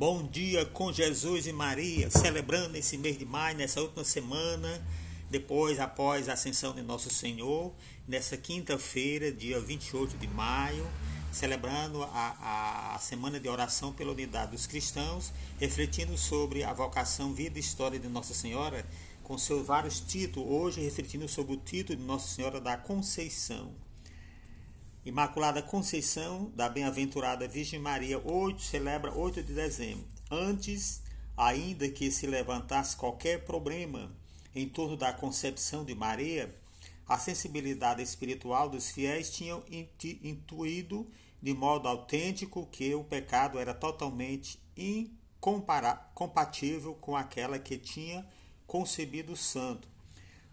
Bom dia com Jesus e Maria, celebrando esse mês de maio, nessa última semana, depois, após a ascensão de Nosso Senhor, nessa quinta-feira, dia 28 de maio, celebrando a, a semana de oração pela unidade dos cristãos, refletindo sobre a vocação, vida e história de Nossa Senhora, com seus vários títulos, hoje refletindo sobre o título de Nossa Senhora da Conceição. Imaculada Conceição da Bem-aventurada Virgem Maria, 8, celebra 8 de dezembro. Antes, ainda que se levantasse qualquer problema em torno da concepção de Maria, a sensibilidade espiritual dos fiéis tinham intuído de modo autêntico que o pecado era totalmente incompatível com aquela que tinha concebido o santo.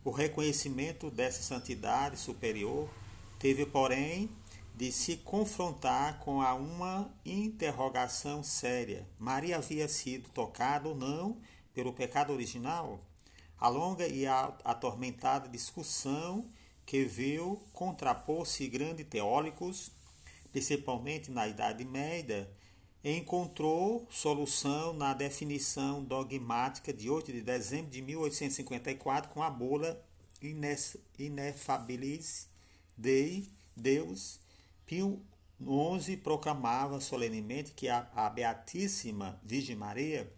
O reconhecimento dessa santidade superior teve, porém, de se confrontar com a uma interrogação séria. Maria havia sido tocada ou não pelo pecado original? A longa e atormentada discussão que viu contrapor-se grandes teóricos, principalmente na Idade Média, encontrou solução na definição dogmática de 8 de dezembro de 1854 com a bula Ineffabilis Dei Deus, Pio XI proclamava solenemente que a, a Beatíssima Virgem Maria,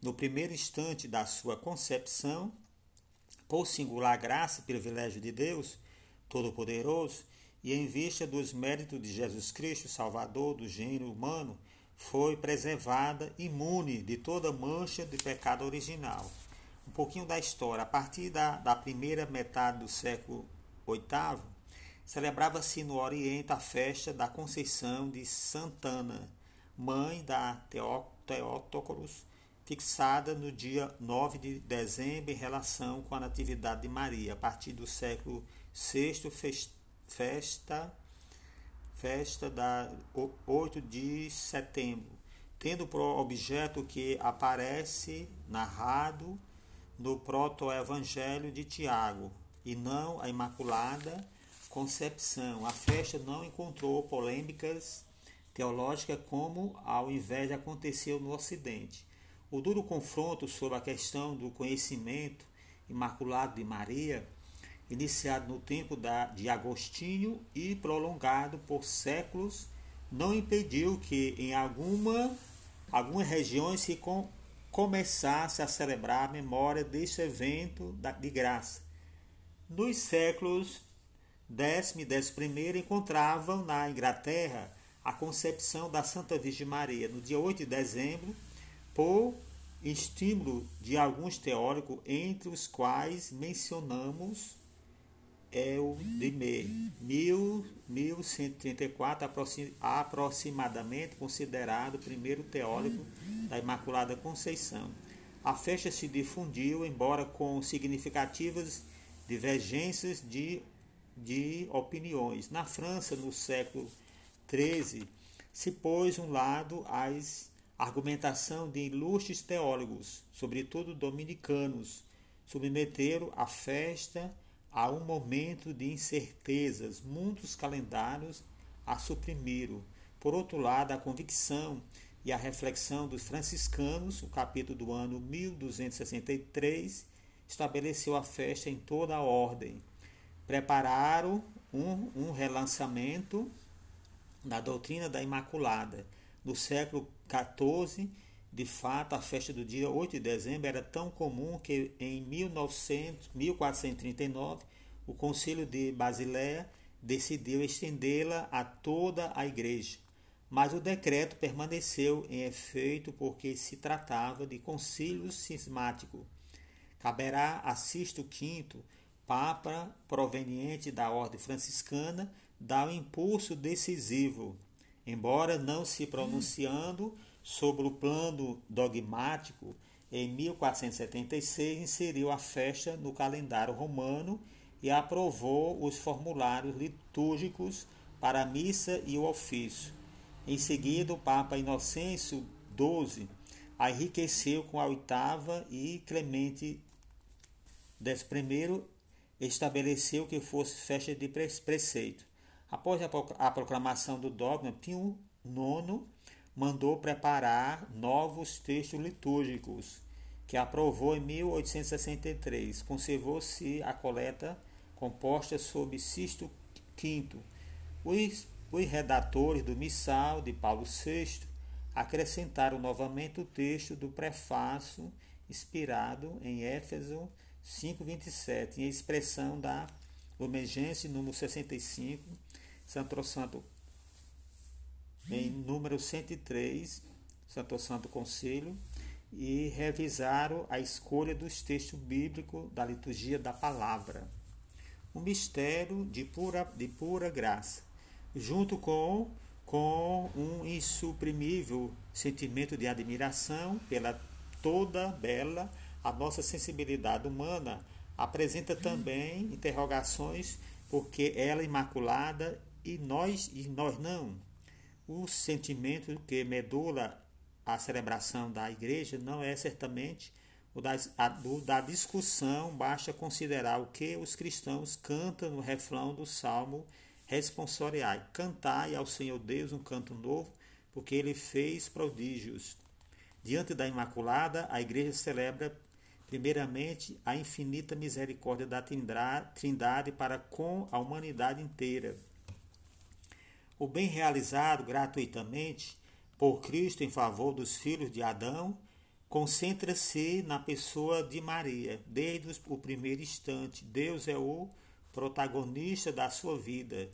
no primeiro instante da sua concepção, por singular graça e privilégio de Deus Todo-Poderoso, e em vista dos méritos de Jesus Cristo, Salvador do gênero humano, foi preservada imune de toda mancha de pecado original. Um pouquinho da história. A partir da, da primeira metade do século VIII, celebrava-se no Oriente a festa da Conceição de Santana, mãe da Teótocoros, fixada no dia 9 de dezembro em relação com a Natividade de Maria. A partir do século VI, festa, festa da 8 de setembro, tendo por objeto que aparece narrado no proto-evangelho de Tiago, e não a Imaculada concepção. A festa não encontrou polêmicas teológicas como ao invés de acontecer no Ocidente. O duro confronto sobre a questão do conhecimento imaculado de Maria, iniciado no tempo de Agostinho e prolongado por séculos, não impediu que em alguma, algumas regiões se com, começasse a celebrar a memória deste evento de graça. Nos séculos décimo e décimo primeiro encontravam na Inglaterra a concepção da Santa Virgem Maria no dia 8 de dezembro, por estímulo de alguns teóricos, entre os quais mencionamos o de 1134, aproximadamente considerado o primeiro teórico da Imaculada Conceição. A festa se difundiu, embora com significativas divergências de de opiniões. Na França, no século XIII, se pôs um lado as argumentação de ilustres teólogos, sobretudo dominicanos, submeteram a festa a um momento de incertezas, muitos calendários a suprimiram. Por outro lado, a convicção e a reflexão dos franciscanos, o capítulo do ano 1263, estabeleceu a festa em toda a ordem prepararam um, um relançamento da doutrina da Imaculada. No século XIV, de fato, a festa do dia 8 de dezembro era tão comum que em 1900, 1439 o Concílio de Basileia decidiu estendê-la a toda a igreja. Mas o decreto permaneceu em efeito porque se tratava de concílio cismático. Caberá a Sisto V Papa, proveniente da ordem franciscana, dá um impulso decisivo, embora não se pronunciando sobre o plano dogmático, em 1476 inseriu a festa no calendário romano e aprovou os formulários litúrgicos para a missa e o ofício. Em seguida, o Papa Inocêncio XII a enriqueceu com a oitava e Clemente X estabeleceu que fosse festa de preceito. Após a proclamação do dogma, Pio IX mandou preparar novos textos litúrgicos, que aprovou em 1863. Conservou-se a coleta composta sob Sisto V. Os, os redatores do Missal de Paulo VI acrescentaram novamente o texto do prefácio inspirado em Éfeso 5:27, em expressão da Lumegense número 65, Santo Santo em número 103, Santo Santo Conselho, e revisaram a escolha dos textos bíblicos da liturgia da palavra. Um mistério de pura, de pura graça, junto com, com um insuprimível sentimento de admiração pela toda bela, a nossa sensibilidade humana apresenta também interrogações porque ela é imaculada e nós e nós não. O sentimento que medula a celebração da igreja não é certamente o da, a, o da discussão, basta considerar o que os cristãos cantam no refrão do Salmo responsorial. Cantai ao Senhor Deus um canto novo, porque ele fez prodígios. Diante da Imaculada, a igreja celebra primeiramente a infinita misericórdia da Trindade para com a humanidade inteira. O bem realizado gratuitamente por Cristo em favor dos filhos de Adão concentra-se na pessoa de Maria. Desde o primeiro instante, Deus é o protagonista da sua vida.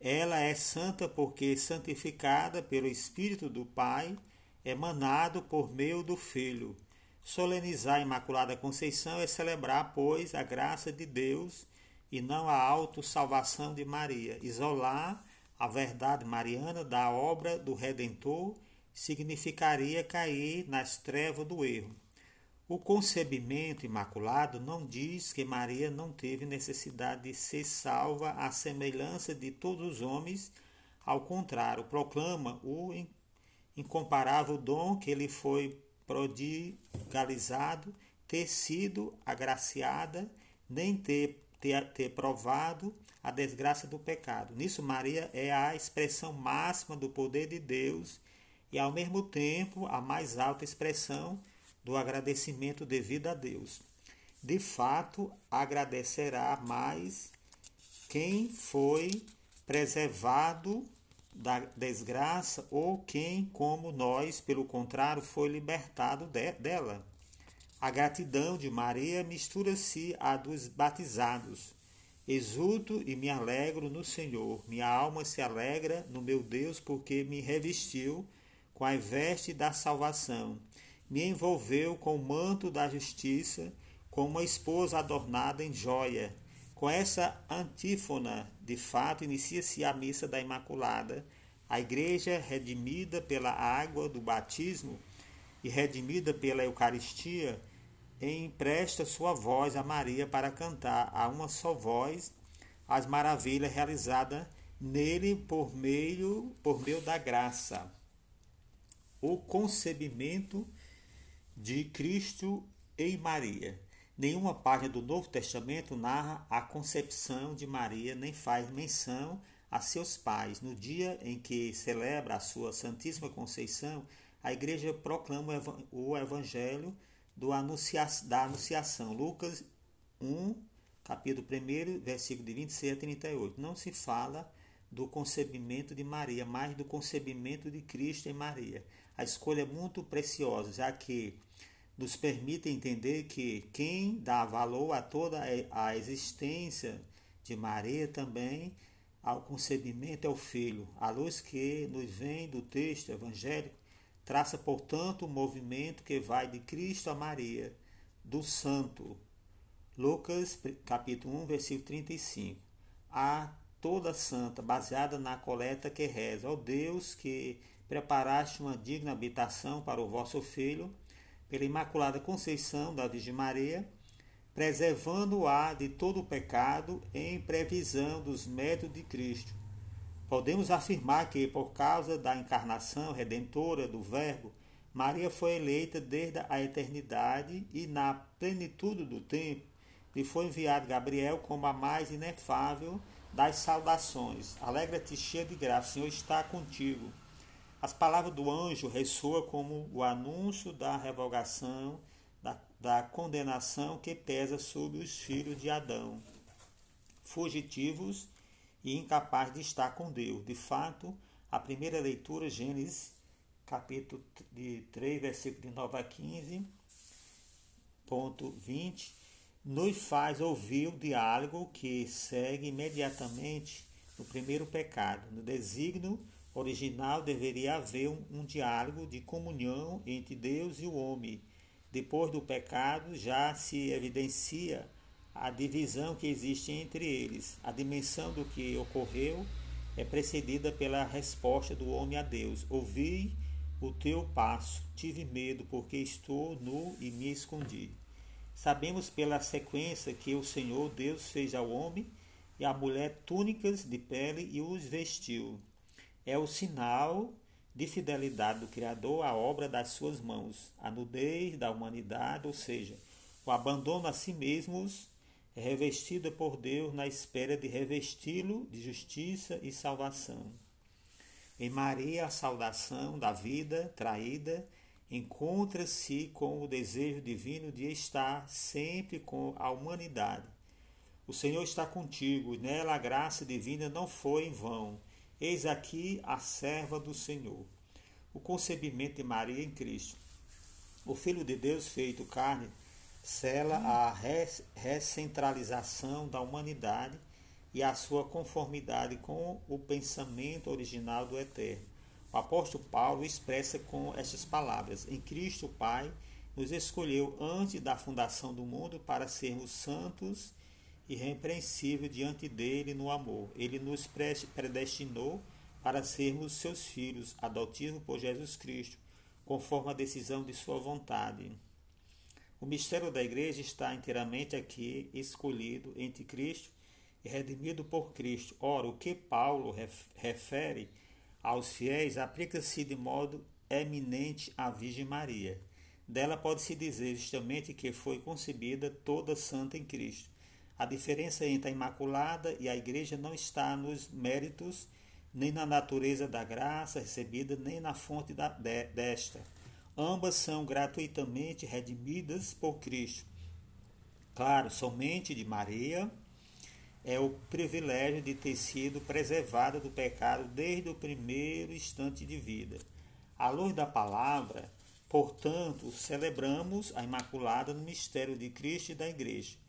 Ela é santa porque santificada pelo Espírito do Pai, emanado por meio do Filho. Solenizar a Imaculada Conceição é celebrar, pois, a graça de Deus e não a autossalvação de Maria. Isolar a verdade mariana da obra do Redentor significaria cair nas trevas do erro. O concebimento imaculado não diz que Maria não teve necessidade de ser salva à semelhança de todos os homens, ao contrário, proclama o incomparável dom que lhe foi prodigalizado, ter sido agraciada, nem ter, ter, ter provado a desgraça do pecado. Nisso, Maria é a expressão máxima do poder de Deus e, ao mesmo tempo, a mais alta expressão do agradecimento devido a Deus. De fato, agradecerá mais quem foi preservado da desgraça ou quem, como nós, pelo contrário, foi libertado de, dela. A gratidão de Maria mistura-se à dos batizados Exulto e me alegro no Senhor. Minha alma se alegra no meu Deus, porque me revestiu com a veste da salvação. Me envolveu com o manto da justiça, como uma esposa adornada em joia. Com essa antífona, de fato, inicia-se a missa da Imaculada. A igreja, redimida pela água do batismo e redimida pela Eucaristia, empresta sua voz a Maria para cantar a uma só voz as maravilhas realizadas nele por meio por meio da graça. O concebimento de Cristo em Maria. Nenhuma página do Novo Testamento narra a concepção de Maria, nem faz menção a seus pais. No dia em que celebra a sua Santíssima Conceição, a igreja proclama o Evangelho anuncia da Anunciação. Lucas 1, capítulo 1, versículo de 26 a 38. Não se fala do concebimento de Maria, mas do concebimento de Cristo em Maria. A escolha é muito preciosa, já que nos permite entender que quem dá valor a toda a existência de Maria também ao concebimento é o Filho. A luz que nos vem do texto evangélico Traça, portanto, o movimento que vai de Cristo a Maria, do Santo. Lucas, capítulo 1, versículo 35. A toda santa, baseada na coleta que reza, ó Deus, que preparaste uma digna habitação para o vosso Filho, pela Imaculada Conceição da Virgem Maria, preservando-a de todo o pecado em previsão dos métodos de Cristo Podemos afirmar que, por causa da encarnação redentora do Verbo, Maria foi eleita desde a eternidade e, na plenitude do tempo, lhe foi enviado Gabriel como a mais inefável das saudações. Alegra-te, cheia de graça, o Senhor está contigo. As palavras do anjo ressoam como o anúncio da revogação, da, da condenação que pesa sobre os filhos de Adão, fugitivos e incapazes de estar com Deus. De fato, a primeira leitura, Gênesis, capítulo de 3, versículo de 9 a 15, ponto 20, nos faz ouvir o diálogo que segue imediatamente no primeiro pecado. No desígnio original deveria haver um, um diálogo de comunhão entre Deus e o homem. Depois do pecado já se evidencia a divisão que existe entre eles. A dimensão do que ocorreu é precedida pela resposta do homem a Deus: Ouvi o teu passo, tive medo, porque estou nu e me escondi. Sabemos pela sequência que o Senhor Deus fez ao homem e à mulher túnicas de pele e os vestiu. É o sinal de fidelidade do Criador à obra das suas mãos, a nudez da humanidade, ou seja, o abandono a si mesmos é revestida por Deus na espera de revesti-lo de justiça e salvação. Em Maria, a saudação da vida traída encontra-se com o desejo divino de estar sempre com a humanidade. O Senhor está contigo, e nela a graça divina não foi em vão. Eis aqui a serva do Senhor. O concebimento de Maria em Cristo. O Filho de Deus feito carne sela a recentralização da humanidade e a sua conformidade com o pensamento original do Eterno. O apóstolo Paulo expressa com estas palavras: Em Cristo, o Pai nos escolheu antes da fundação do mundo para sermos santos repreensíveis diante dele no amor. Ele nos predestinou para sermos seus filhos, adotivos por Jesus Cristo, conforme a decisão de sua vontade. O mistério da igreja está inteiramente aqui escolhido entre Cristo e redimido por Cristo. Ora, o que Paulo refere aos fiéis aplica-se de modo eminente à Virgem Maria. Dela pode-se dizer justamente que foi concebida toda santa em Cristo. A diferença entre a Imaculada e a Igreja não está nos méritos, nem na natureza da graça recebida, nem na fonte da, de, desta. Ambas são gratuitamente redimidas por Cristo. Claro, somente de Maria é o privilégio de ter sido preservada do pecado desde o primeiro instante de vida. À luz da palavra, portanto, celebramos a Imaculada no mistério de Cristo e da Igreja.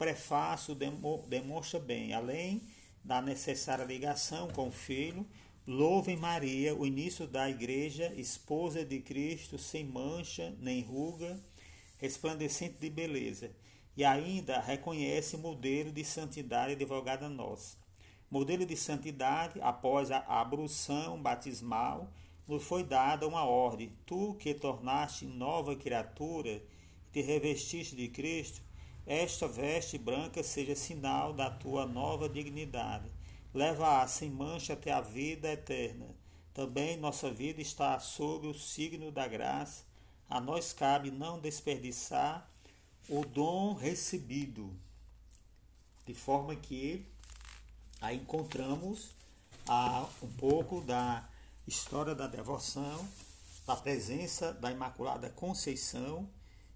O prefácio demonstra bem, além da necessária ligação com o Filho, louvem Maria, o início da Igreja, esposa de Cristo, sem mancha nem ruga, resplandecente de beleza e ainda reconhece modelo de santidade advogada nossa. Modelo de santidade, após a abrução batismal, nos foi dada uma ordem: Tu que tornaste nova criatura, te revestiste de Cristo, esta veste branca seja sinal da tua nova dignidade. Leva-a sem mancha até a vida eterna. Também nossa vida está sob o signo da graça. A nós cabe não desperdiçar o dom recebido, de forma que aí encontramos a, um pouco da história da devoção, da presença da Imaculada Conceição,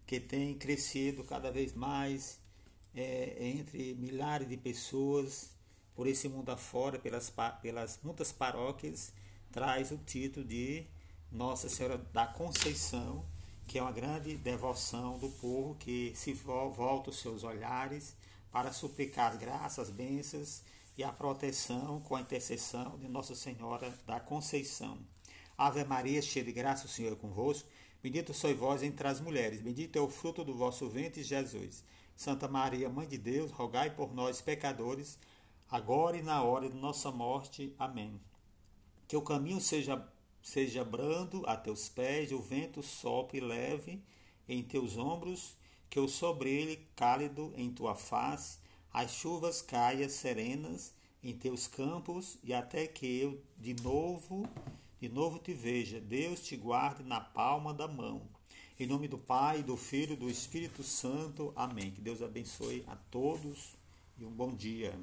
que tem crescido cada vez mais é, entre milhares de pessoas por esse mundo afora, pelas, pelas muitas paróquias, traz o título de Nossa Senhora da Conceição, que é uma grande devoção do povo que se volta os seus olhares para suplicar as graças, bênçãos e a proteção com a intercessão de Nossa Senhora da Conceição. Ave Maria, cheia de graça, o Senhor é convosco. Bendito sois vós entre as mulheres, bendito é o fruto do vosso ventre, Jesus. Santa Maria, Mãe de Deus, rogai por nós, pecadores, agora e na hora de nossa morte. Amém. Que o caminho seja seja brando a teus pés, o vento sopre leve em teus ombros, que o sobre cálido em tua face, as chuvas caia serenas em teus campos, e até que eu de novo, de novo te veja, Deus te guarde na palma da mão. Em nome do Pai, do Filho e do Espírito Santo. Amém. Que Deus abençoe a todos e um bom dia.